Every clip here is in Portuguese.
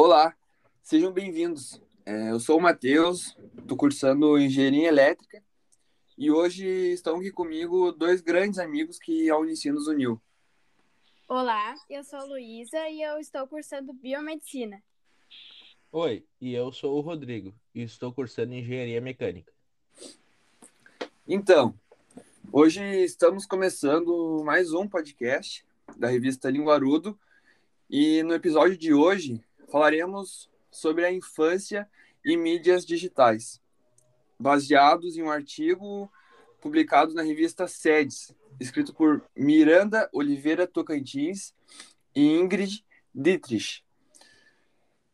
Olá, sejam bem-vindos. É, eu sou o Matheus, estou cursando Engenharia Elétrica e hoje estão aqui comigo dois grandes amigos que a Unicino nos uniu. Olá, eu sou Luísa e eu estou cursando Biomedicina. Oi, e eu sou o Rodrigo e estou cursando Engenharia Mecânica. Então, hoje estamos começando mais um podcast da revista Linguarudo e no episódio de hoje falaremos sobre a infância e mídias digitais, baseados em um artigo publicado na revista SEDES, escrito por Miranda Oliveira Tocantins e Ingrid Dietrich.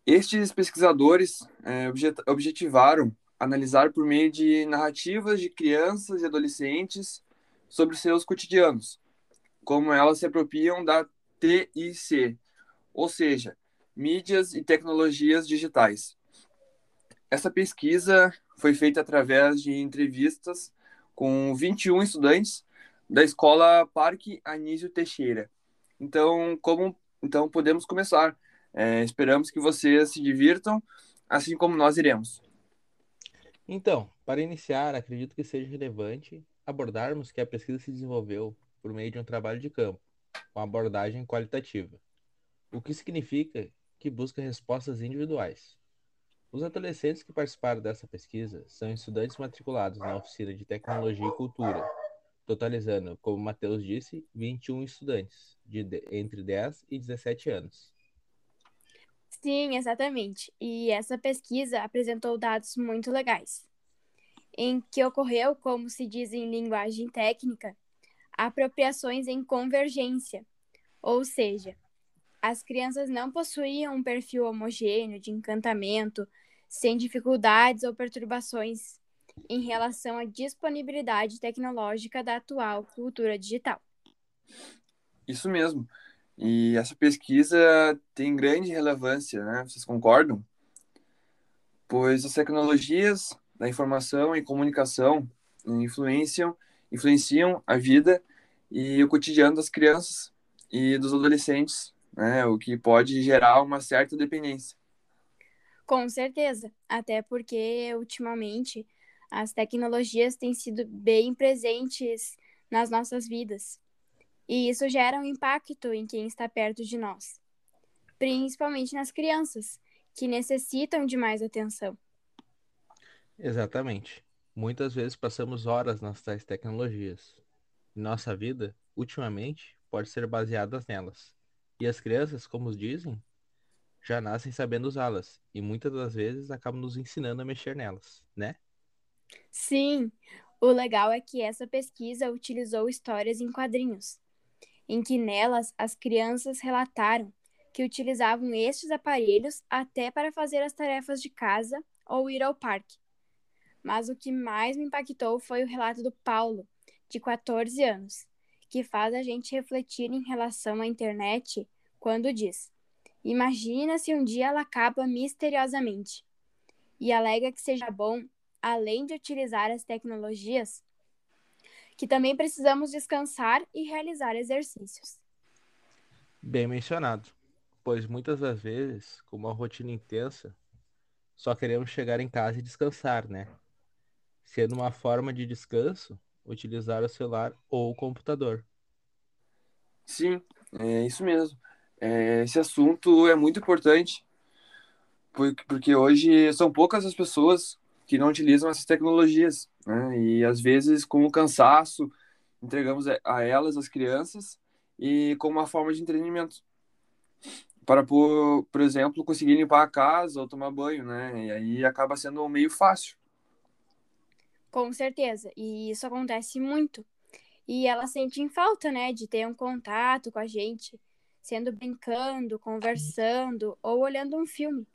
Estes pesquisadores é, objetivaram analisar por meio de narrativas de crianças e adolescentes sobre seus cotidianos, como elas se apropriam da TIC, ou seja, mídias e tecnologias digitais. Essa pesquisa foi feita através de entrevistas com 21 estudantes da escola Parque Anísio Teixeira. Então, como então podemos começar. É, esperamos que vocês se divirtam, assim como nós iremos. Então, para iniciar, acredito que seja relevante abordarmos que a pesquisa se desenvolveu por meio de um trabalho de campo, com abordagem qualitativa, o que significa que busca respostas individuais. Os adolescentes que participaram dessa pesquisa são estudantes matriculados na oficina de Tecnologia e Cultura, totalizando, como Matheus disse, 21 estudantes, de, entre 10 e 17 anos. Sim, exatamente. E essa pesquisa apresentou dados muito legais, em que ocorreu, como se diz em linguagem técnica, apropriações em convergência, ou seja, as crianças não possuíam um perfil homogêneo de encantamento, sem dificuldades ou perturbações em relação à disponibilidade tecnológica da atual cultura digital. Isso mesmo. E essa pesquisa tem grande relevância, né? Vocês concordam? Pois as tecnologias da informação e comunicação influenciam, influenciam a vida e o cotidiano das crianças e dos adolescentes né? O que pode gerar uma certa dependência. Com certeza, até porque ultimamente as tecnologias têm sido bem presentes nas nossas vidas. E isso gera um impacto em quem está perto de nós, principalmente nas crianças, que necessitam de mais atenção. Exatamente. Muitas vezes passamos horas nas tais tecnologias. Nossa vida, ultimamente, pode ser baseada nelas. E as crianças, como dizem, já nascem sabendo usá-las e muitas das vezes acabam nos ensinando a mexer nelas, né? Sim, o legal é que essa pesquisa utilizou histórias em quadrinhos, em que nelas as crianças relataram que utilizavam estes aparelhos até para fazer as tarefas de casa ou ir ao parque. Mas o que mais me impactou foi o relato do Paulo, de 14 anos, que faz a gente refletir em relação à internet quando diz: Imagina se um dia ela acaba misteriosamente. E alega que seja bom, além de utilizar as tecnologias, que também precisamos descansar e realizar exercícios. Bem mencionado, pois muitas das vezes, com uma rotina intensa, só queremos chegar em casa e descansar, né? Sendo uma forma de descanso utilizar o celular ou o computador. Sim, é isso mesmo. É, esse assunto é muito importante, porque hoje são poucas as pessoas que não utilizam essas tecnologias, né? E às vezes, com o cansaço, entregamos a elas, as crianças, e como uma forma de entretenimento. Para, por, por exemplo, conseguir limpar a casa ou tomar banho, né? E aí acaba sendo meio fácil. Com certeza. E isso acontece muito. E elas sentem falta, né, de ter um contato com a gente, sendo brincando, conversando ou olhando um filme.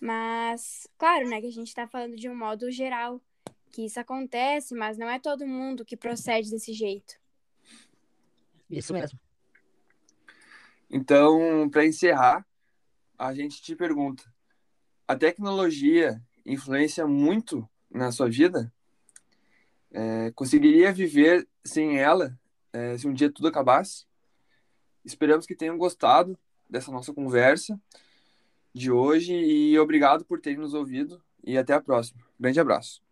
Mas, claro, né, que a gente está falando de um modo geral, que isso acontece, mas não é todo mundo que procede desse jeito. Isso mesmo. Então, para encerrar, a gente te pergunta: a tecnologia influencia muito na sua vida? É, conseguiria viver sem ela é, se um dia tudo acabasse? Esperamos que tenham gostado dessa nossa conversa de hoje e obrigado por terem nos ouvido e até a próxima. Grande abraço.